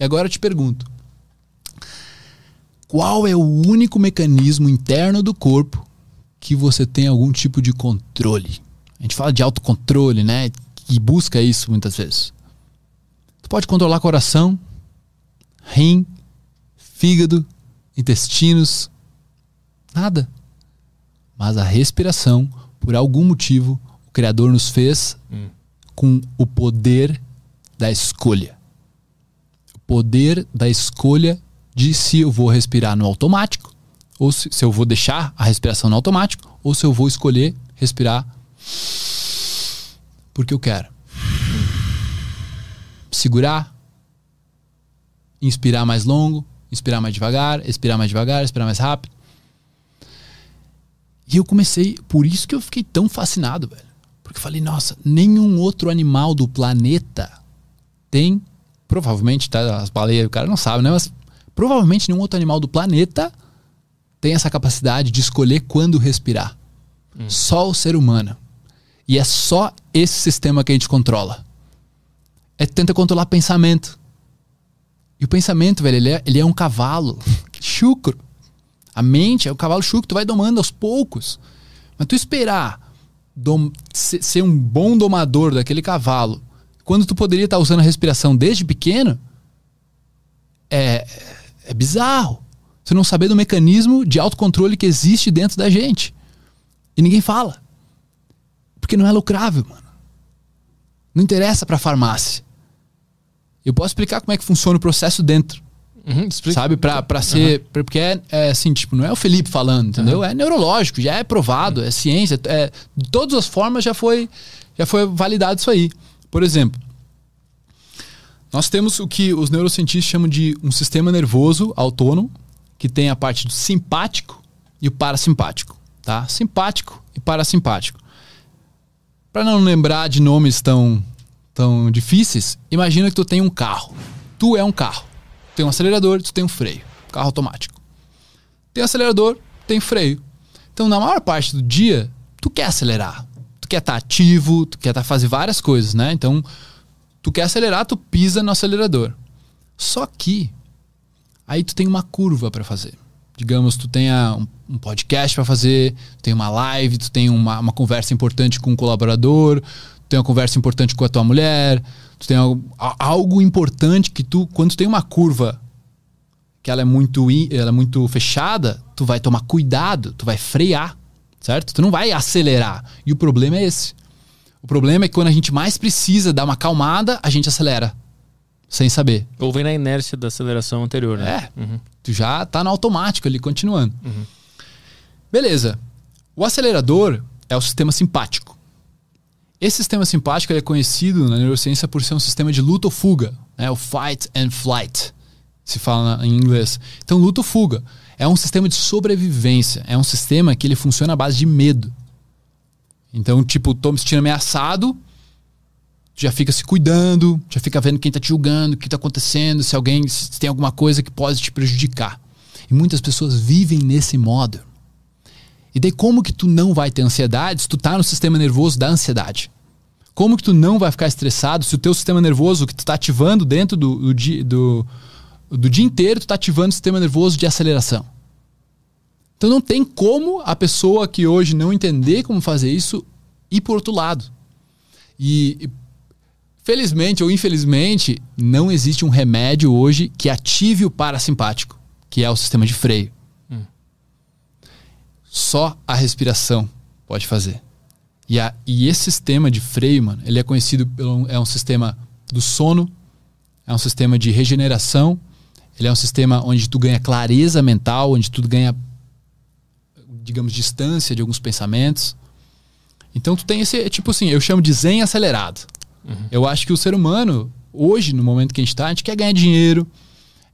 E agora eu te pergunto: qual é o único mecanismo interno do corpo que você tem algum tipo de controle? A gente fala de autocontrole, né? E busca isso muitas vezes. Tu pode controlar coração, rim, fígado, intestinos, nada. Mas a respiração, por algum motivo, o Criador nos fez hum. com o poder da escolha. Poder da escolha de se eu vou respirar no automático, ou se, se eu vou deixar a respiração no automático, ou se eu vou escolher respirar porque eu quero. Segurar, inspirar mais longo, inspirar mais devagar, expirar mais devagar, expirar mais rápido. E eu comecei, por isso que eu fiquei tão fascinado, velho. Porque eu falei, nossa, nenhum outro animal do planeta tem, provavelmente, tá? As baleias, o cara não sabe, né? Mas provavelmente nenhum outro animal do planeta tem essa capacidade de escolher quando respirar. Hum. Só o ser humano. E é só esse sistema que a gente controla. É tenta controlar pensamento. E o pensamento, velho, ele é, ele é um cavalo chucro. A mente é o cavalo chucro, tu vai domando aos poucos. Mas tu esperar dom, ser, ser um bom domador daquele cavalo, quando tu poderia estar usando a respiração desde pequeno, é, é bizarro. Você não saber do mecanismo de autocontrole que existe dentro da gente. E ninguém fala. Porque não é lucrável, mano. Não interessa para farmácia. Eu posso explicar como é que funciona o processo dentro. Uhum, sabe? Pra, pra ser. Uhum. Porque é, é, assim, tipo, não é o Felipe falando, entendeu? Uhum. É neurológico, já é provado, é ciência. É, de todas as formas já foi, já foi validado isso aí. Por exemplo, nós temos o que os neurocientistas chamam de um sistema nervoso autônomo, que tem a parte do simpático e o parasimpático. Tá? Simpático e parasimpático. Para não lembrar de nomes tão, tão difíceis, imagina que tu tem um carro. Tu é um carro. Tem um acelerador, tu tem um freio. Carro automático. Tem acelerador, tem freio. Então, na maior parte do dia, tu quer acelerar. Quer estar tá ativo, tu quer tá fazer várias coisas, né? Então, tu quer acelerar, tu pisa no acelerador. Só que aí tu tem uma curva para fazer digamos, tu tenha um, um podcast para fazer, tu tem uma live, tu tem uma, uma conversa importante com um colaborador, tu tem uma conversa importante com a tua mulher, tu tem algo, algo importante que tu, quando tu tem uma curva que ela é muito ela é muito fechada, tu vai tomar cuidado, tu vai frear, certo? Tu não vai acelerar. E o problema é esse. O problema é que quando a gente mais precisa dar uma calmada, a gente acelera sem saber. Ou vem na inércia da aceleração anterior, né? É. Uhum. Tu já tá no automático ali, continuando. Uhum. Beleza. O acelerador é o sistema simpático. Esse sistema simpático é conhecido na neurociência por ser um sistema de luta ou fuga, né? o fight and flight, se fala em inglês. Então, luta ou fuga é um sistema de sobrevivência, é um sistema que ele funciona à base de medo. Então, tipo, tô me sentindo ameaçado, já fica se cuidando, já fica vendo quem tá te julgando, o que tá acontecendo, se alguém se tem alguma coisa que pode te prejudicar. E muitas pessoas vivem nesse modo. E daí como que tu não vai ter ansiedade se tu tá no sistema nervoso da ansiedade? Como que tu não vai ficar estressado se o teu sistema nervoso que tu tá ativando dentro do, do, do, do dia inteiro, tu tá ativando o sistema nervoso de aceleração? Então não tem como a pessoa que hoje não entender como fazer isso ir por outro lado. E Felizmente ou infelizmente, não existe um remédio hoje que ative o parasimpático, que é o sistema de freio. Hum. Só a respiração pode fazer. E, a, e esse sistema de freio, mano, ele é conhecido pelo é um sistema do sono, é um sistema de regeneração, ele é um sistema onde tu ganha clareza mental, onde tu ganha, digamos, distância de alguns pensamentos. Então tu tem esse, tipo assim, eu chamo de zen acelerado. Uhum. Eu acho que o ser humano, hoje, no momento que a gente está, a gente quer ganhar dinheiro,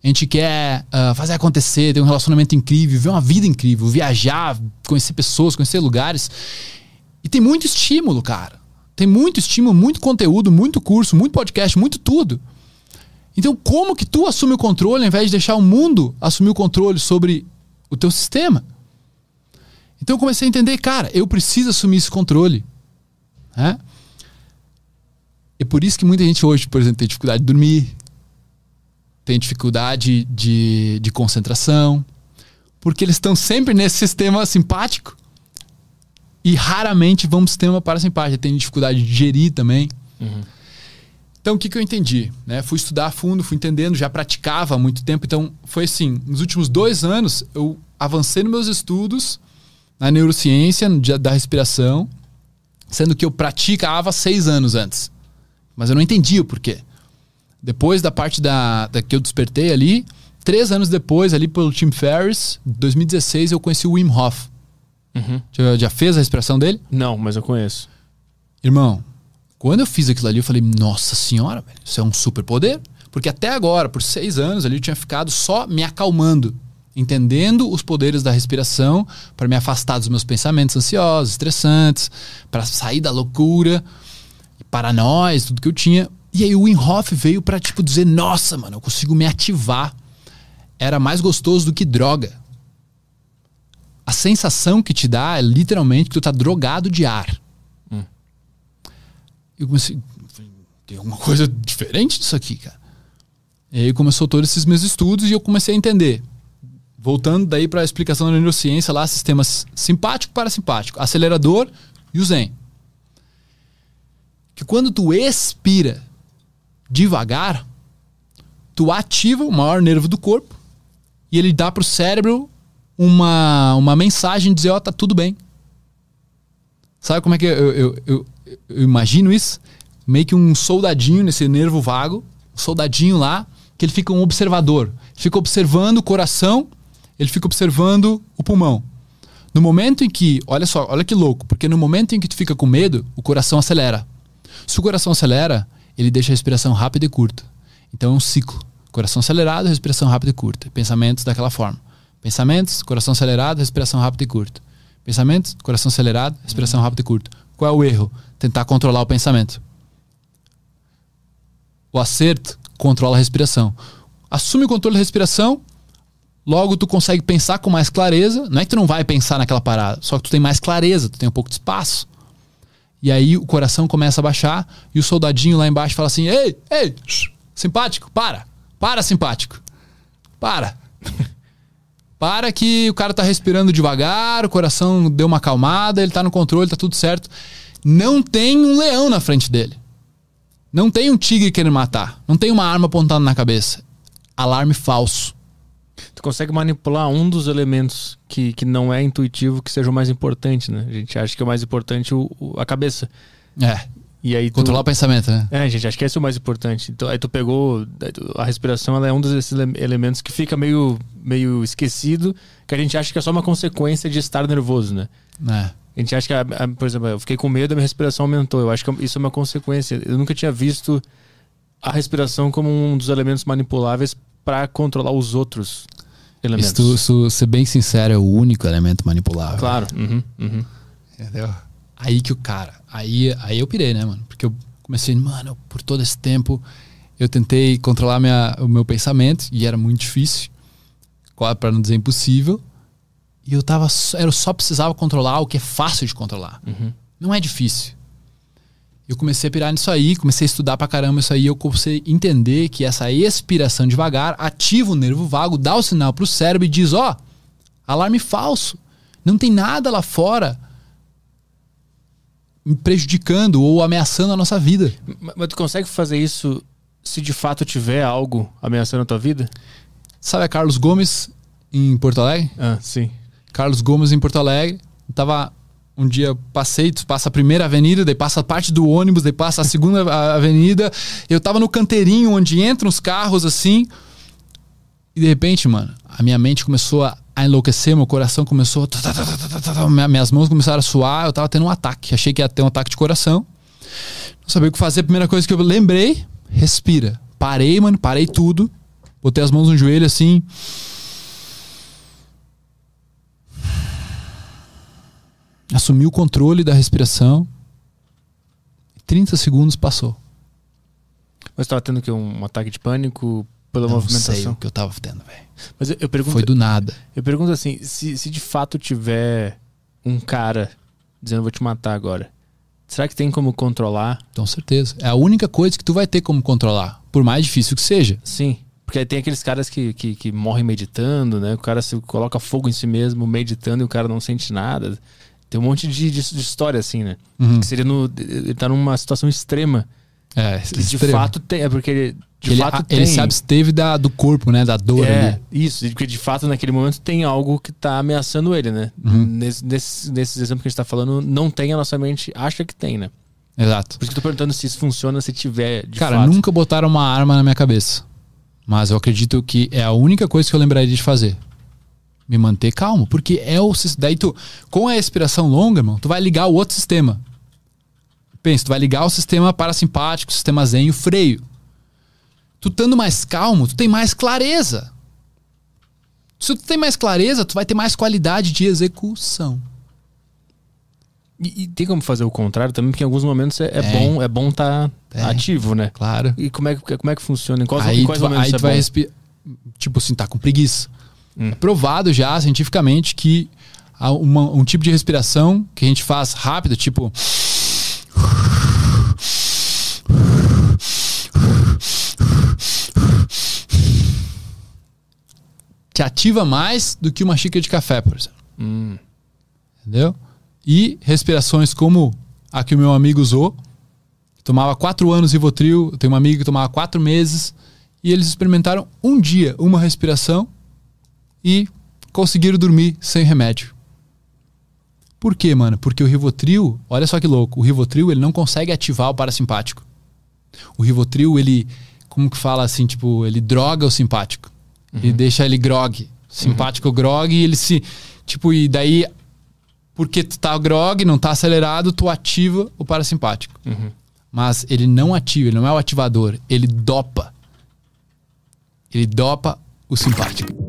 a gente quer uh, fazer acontecer, ter um relacionamento incrível, viver uma vida incrível, viajar, conhecer pessoas, conhecer lugares. E tem muito estímulo, cara. Tem muito estímulo, muito conteúdo, muito curso, muito podcast, muito tudo. Então, como que tu assume o controle ao invés de deixar o mundo assumir o controle sobre o teu sistema? Então, eu comecei a entender, cara, eu preciso assumir esse controle. Né? É por isso que muita gente hoje, por exemplo, tem dificuldade de dormir. têm dificuldade de, de concentração, porque eles estão sempre nesse sistema simpático e raramente vão para o sistema parasimpático. Tem dificuldade de gerir também. Uhum. Então, o que, que eu entendi? Né? Fui estudar a fundo, fui entendendo, já praticava há muito tempo. Então, foi assim: nos últimos dois anos, eu avancei nos meus estudos na neurociência da respiração, sendo que eu praticava seis anos antes. Mas eu não entendia o porquê. Depois da parte da, da que eu despertei ali, três anos depois, ali pelo Tim Ferriss, 2016, eu conheci o Wim Hof. Uhum. Já, já fez a respiração dele? Não, mas eu conheço. Irmão, quando eu fiz aquilo ali, eu falei, nossa senhora, velho, isso é um super poder. Porque até agora, por seis anos ali, eu tinha ficado só me acalmando, entendendo os poderes da respiração para me afastar dos meus pensamentos ansiosos, estressantes, para sair da loucura, paranoia, tudo que eu tinha. E aí o Wim veio para tipo dizer, nossa, mano, eu consigo me ativar. Era mais gostoso do que droga. A sensação que te dá é literalmente que tu tá drogado de ar eu comecei. Tem alguma coisa diferente disso aqui, cara. E aí começou todos esses meus estudos e eu comecei a entender. Voltando daí para a explicação da neurociência lá, sistemas simpático para simpático, acelerador e o zen. Que quando tu expira devagar, tu ativa o maior nervo do corpo e ele dá para o cérebro uma, uma mensagem dizer, ó, oh, tá tudo bem. Sabe como é que eu, eu, eu, eu imagino isso, meio que um soldadinho nesse nervo vago, um soldadinho lá, que ele fica um observador. Fica observando o coração, ele fica observando o pulmão. No momento em que, olha só, olha que louco, porque no momento em que tu fica com medo, o coração acelera. Se o coração acelera, ele deixa a respiração rápida e curta. Então é um ciclo. Coração acelerado, respiração rápida e curta. Pensamentos daquela forma. Pensamentos, coração acelerado, respiração rápida e curta. Pensamentos, coração acelerado, respiração rápida e curta. Qual é o erro? Tentar controlar o pensamento. O acerto controla a respiração. Assume o controle da respiração, logo tu consegue pensar com mais clareza. Não é que tu não vai pensar naquela parada, só que tu tem mais clareza, tu tem um pouco de espaço. E aí o coração começa a baixar e o soldadinho lá embaixo fala assim: "Ei, ei, simpático, para. Para, simpático. Para." Para que o cara tá respirando devagar, o coração deu uma acalmada, ele tá no controle, tá tudo certo não tem um leão na frente dele. Não tem um tigre querendo matar. Não tem uma arma apontada na cabeça. Alarme falso. Tu consegue manipular um dos elementos que, que não é intuitivo que seja o mais importante, né? A gente acha que é o mais importante o, o a cabeça. É. E aí tu... Controlar o pensamento, né? É, gente, acho que esse é o mais importante. Então, aí tu pegou. A respiração ela é um desses elementos que fica meio, meio esquecido, que a gente acha que é só uma consequência de estar nervoso, né? É. A gente acha que, a, a, por exemplo, eu fiquei com medo, a minha respiração aumentou. Eu acho que isso é uma consequência. Eu nunca tinha visto a respiração como um dos elementos manipuláveis para controlar os outros elementos. Se tu ser bem sincero, é o único elemento manipulável. Claro. Uhum, uhum. Entendeu? Aí que o cara. Aí, aí eu pirei, né, mano? Porque eu comecei, mano, por todo esse tempo eu tentei controlar minha, o meu pensamento e era muito difícil. Para não dizer impossível. E eu tava. Eu só precisava controlar o que é fácil de controlar. Uhum. Não é difícil. Eu comecei a pirar nisso aí, comecei a estudar pra caramba isso aí. Eu comecei a entender que essa expiração devagar ativa o nervo vago, dá o sinal pro cérebro e diz: ó, oh, alarme falso. Não tem nada lá fora me prejudicando ou ameaçando a nossa vida. Mas tu consegue fazer isso se de fato tiver algo ameaçando a tua vida? Sabe a Carlos Gomes em Porto Alegre? Ah, sim. Carlos Gomes em Porto Alegre. tava um dia passei, tu passa a primeira avenida, daí passa parte do ônibus, daí passa a segunda avenida. Eu tava no canteirinho onde entram os carros assim. E de repente, mano, a minha mente começou a, enlouquecer, meu coração começou. minhas mãos começaram a suar, eu tava tendo um ataque. Achei que ia ter um ataque de coração. Não sabia o que fazer. A primeira coisa que eu lembrei, respira. Parei, mano, parei tudo. Botei as mãos no joelho assim. Assumi o controle da respiração. 30 segundos passou. Mas estava tendo que um ataque de pânico pela não movimentação? Não sei o que eu estava tendo, velho. Mas eu, eu, pergunto, Foi do nada. Eu pergunto assim, se, se de fato tiver um cara dizendo vou te matar agora, será que tem como controlar? Com certeza. É a única coisa que tu vai ter como controlar, por mais difícil que seja. Sim. Porque aí tem aqueles caras que, que, que morrem meditando, né? O cara se coloca fogo em si mesmo, meditando, e o cara não sente nada. Tem um monte de, de, de história assim, né? Uhum. Que seria no. Ele tá numa situação extrema. É, Que de extremo. fato tem. É porque ele. De ele, fato a- tem. ele se absteve da, do corpo, né? Da dor é, ali. isso, porque de fato naquele momento tem algo que tá ameaçando ele, né? Uhum. Nesse, nesse, nesses exemplos que a gente tá falando, não tem, a nossa mente acha que tem, né? Exato. Por isso que eu tô perguntando se isso funciona, se tiver de Cara, fato. nunca botaram uma arma na minha cabeça. Mas eu acredito que é a única coisa que eu lembraria de fazer. Me manter calmo. Porque é o. Daí tu, com a respiração longa, irmão, tu vai ligar o outro sistema. Pensa, tu vai ligar o sistema parasimpático, o sistema zen e o freio. Tu estando mais calmo, tu tem mais clareza. Se tu tem mais clareza, tu vai ter mais qualidade de execução. E, e tem como fazer o contrário também, porque em alguns momentos é, é bom é bom tá Tem. ativo, né? Claro. E como é, que- como é que funciona? Em quais, em aí quais tu, vai- momentos aí é tu vai bom? respirar. Tipo assim, tá com preguiça. Hum. É provado já cientificamente que há uma- um tipo de respiração que a gente faz rápido, tipo. Te ativa mais do que uma xícara de café, por exemplo. Hum, Entendeu? E respirações como a que o meu amigo usou. Tomava quatro anos Rivotril. Eu tenho uma amiga que tomava quatro meses. E eles experimentaram um dia uma respiração e conseguiram dormir sem remédio. Por quê, mano? Porque o Rivotril, olha só que louco, o Rivotril ele não consegue ativar o parasimpático. O Rivotril, ele, como que fala assim, tipo, ele droga o simpático. Ele deixa ele grog. Simpático grog e ele se. Tipo, e daí, porque tu tá grog, não tá acelerado, tu ativa o parasimpático. uhum. Mas ele não ativa, ele não é o ativador, ele dopa. Ele dopa o simpático.